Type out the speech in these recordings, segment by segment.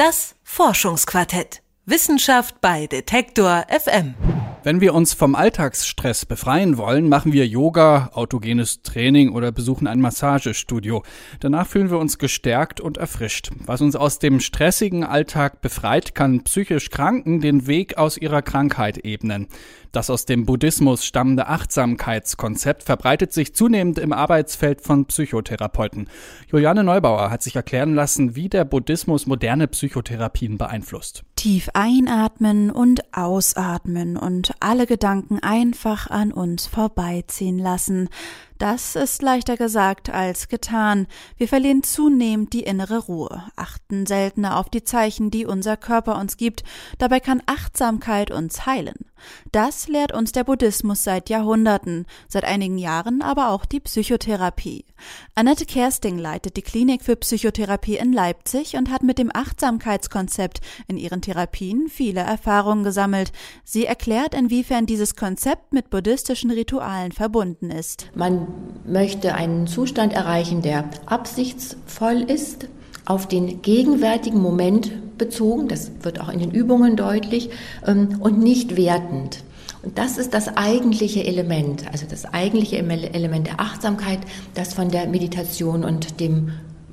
Das Forschungsquartett. Wissenschaft bei Detektor FM. Wenn wir uns vom Alltagsstress befreien wollen, machen wir Yoga, autogenes Training oder besuchen ein Massagestudio. Danach fühlen wir uns gestärkt und erfrischt. Was uns aus dem stressigen Alltag befreit, kann psychisch Kranken den Weg aus ihrer Krankheit ebnen. Das aus dem Buddhismus stammende Achtsamkeitskonzept verbreitet sich zunehmend im Arbeitsfeld von Psychotherapeuten. Juliane Neubauer hat sich erklären lassen, wie der Buddhismus moderne Psychotherapien beeinflusst. Tief einatmen und ausatmen und alle Gedanken einfach an uns vorbeiziehen lassen. Das ist leichter gesagt als getan. Wir verlieren zunehmend die innere Ruhe, achten seltener auf die Zeichen, die unser Körper uns gibt. Dabei kann Achtsamkeit uns heilen. Das lehrt uns der Buddhismus seit Jahrhunderten, seit einigen Jahren aber auch die Psychotherapie. Annette Kersting leitet die Klinik für Psychotherapie in Leipzig und hat mit dem Achtsamkeitskonzept in ihren Therapien viele Erfahrungen gesammelt. Sie erklärt, inwiefern dieses Konzept mit buddhistischen Ritualen verbunden ist. Man möchte einen Zustand erreichen, der absichtsvoll ist, auf den gegenwärtigen Moment bezogen, das wird auch in den Übungen deutlich, ähm, und nicht wertend. Und das ist das eigentliche Element, also das eigentliche Element der Achtsamkeit, das von der Meditation und dem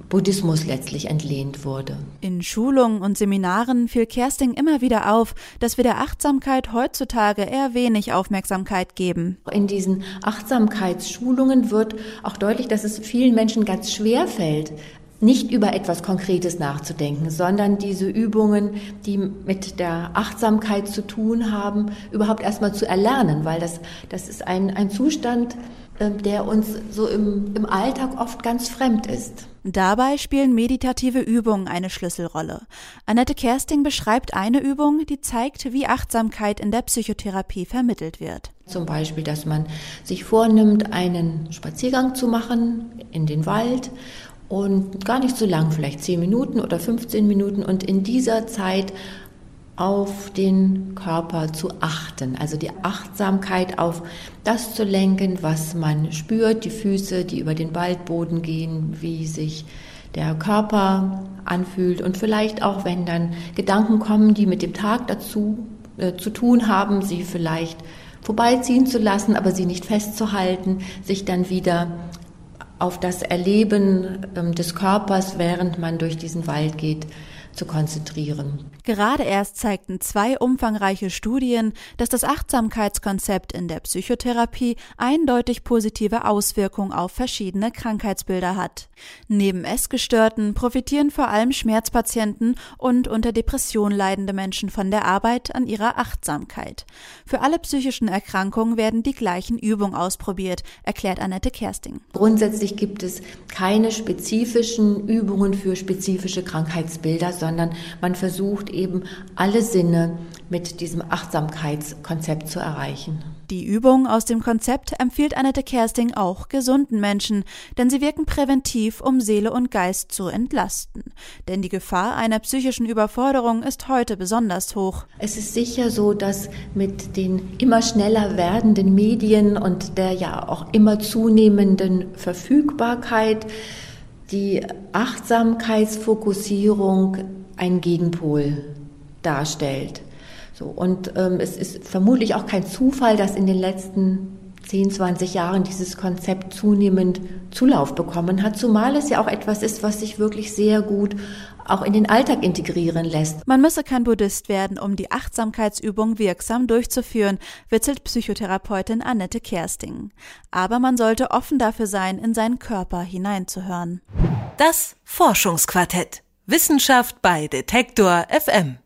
Buddhismus letztlich entlehnt wurde. In Schulungen und Seminaren fiel Kersting immer wieder auf, dass wir der Achtsamkeit heutzutage eher wenig Aufmerksamkeit geben. In diesen Achtsamkeitsschulungen wird auch deutlich, dass es vielen Menschen ganz schwer fällt, nicht über etwas Konkretes nachzudenken, sondern diese Übungen, die mit der Achtsamkeit zu tun haben, überhaupt erstmal zu erlernen, weil das, das ist ein, ein Zustand, ähm, der uns so im, im Alltag oft ganz fremd ist. Dabei spielen meditative Übungen eine Schlüsselrolle. Annette Kersting beschreibt eine Übung, die zeigt, wie Achtsamkeit in der Psychotherapie vermittelt wird. Zum Beispiel, dass man sich vornimmt, einen Spaziergang zu machen in den Wald und gar nicht so lang, vielleicht 10 Minuten oder 15 Minuten. Und in dieser Zeit auf den Körper zu achten, also die Achtsamkeit auf das zu lenken, was man spürt, die Füße, die über den Waldboden gehen, wie sich der Körper anfühlt. Und vielleicht auch, wenn dann Gedanken kommen, die mit dem Tag dazu äh, zu tun haben, sie vielleicht vorbeiziehen zu lassen, aber sie nicht festzuhalten, sich dann wieder auf das Erleben ähm, des Körpers, während man durch diesen Wald geht, zu konzentrieren. Gerade erst zeigten zwei umfangreiche Studien, dass das Achtsamkeitskonzept in der Psychotherapie eindeutig positive Auswirkungen auf verschiedene Krankheitsbilder hat. Neben Essgestörten profitieren vor allem Schmerzpatienten und unter Depression leidende Menschen von der Arbeit an ihrer Achtsamkeit. Für alle psychischen Erkrankungen werden die gleichen Übungen ausprobiert, erklärt Annette Kersting. Grundsätzlich gibt es keine spezifischen Übungen für spezifische Krankheitsbilder, sondern man versucht eben alle Sinne mit diesem Achtsamkeitskonzept zu erreichen. Die Übung aus dem Konzept empfiehlt Annette Kersting auch gesunden Menschen, denn sie wirken präventiv, um Seele und Geist zu entlasten. Denn die Gefahr einer psychischen Überforderung ist heute besonders hoch. Es ist sicher so, dass mit den immer schneller werdenden Medien und der ja auch immer zunehmenden Verfügbarkeit die Achtsamkeitsfokussierung ein Gegenpol darstellt. So, und ähm, es ist vermutlich auch kein Zufall, dass in den letzten 10, 20 Jahren dieses Konzept zunehmend Zulauf bekommen hat, zumal es ja auch etwas ist, was sich wirklich sehr gut auch in den Alltag integrieren lässt. Man müsse kein Buddhist werden, um die Achtsamkeitsübung wirksam durchzuführen, witzelt Psychotherapeutin Annette Kersting. Aber man sollte offen dafür sein, in seinen Körper hineinzuhören. Das Forschungsquartett. Wissenschaft bei Detektor FM.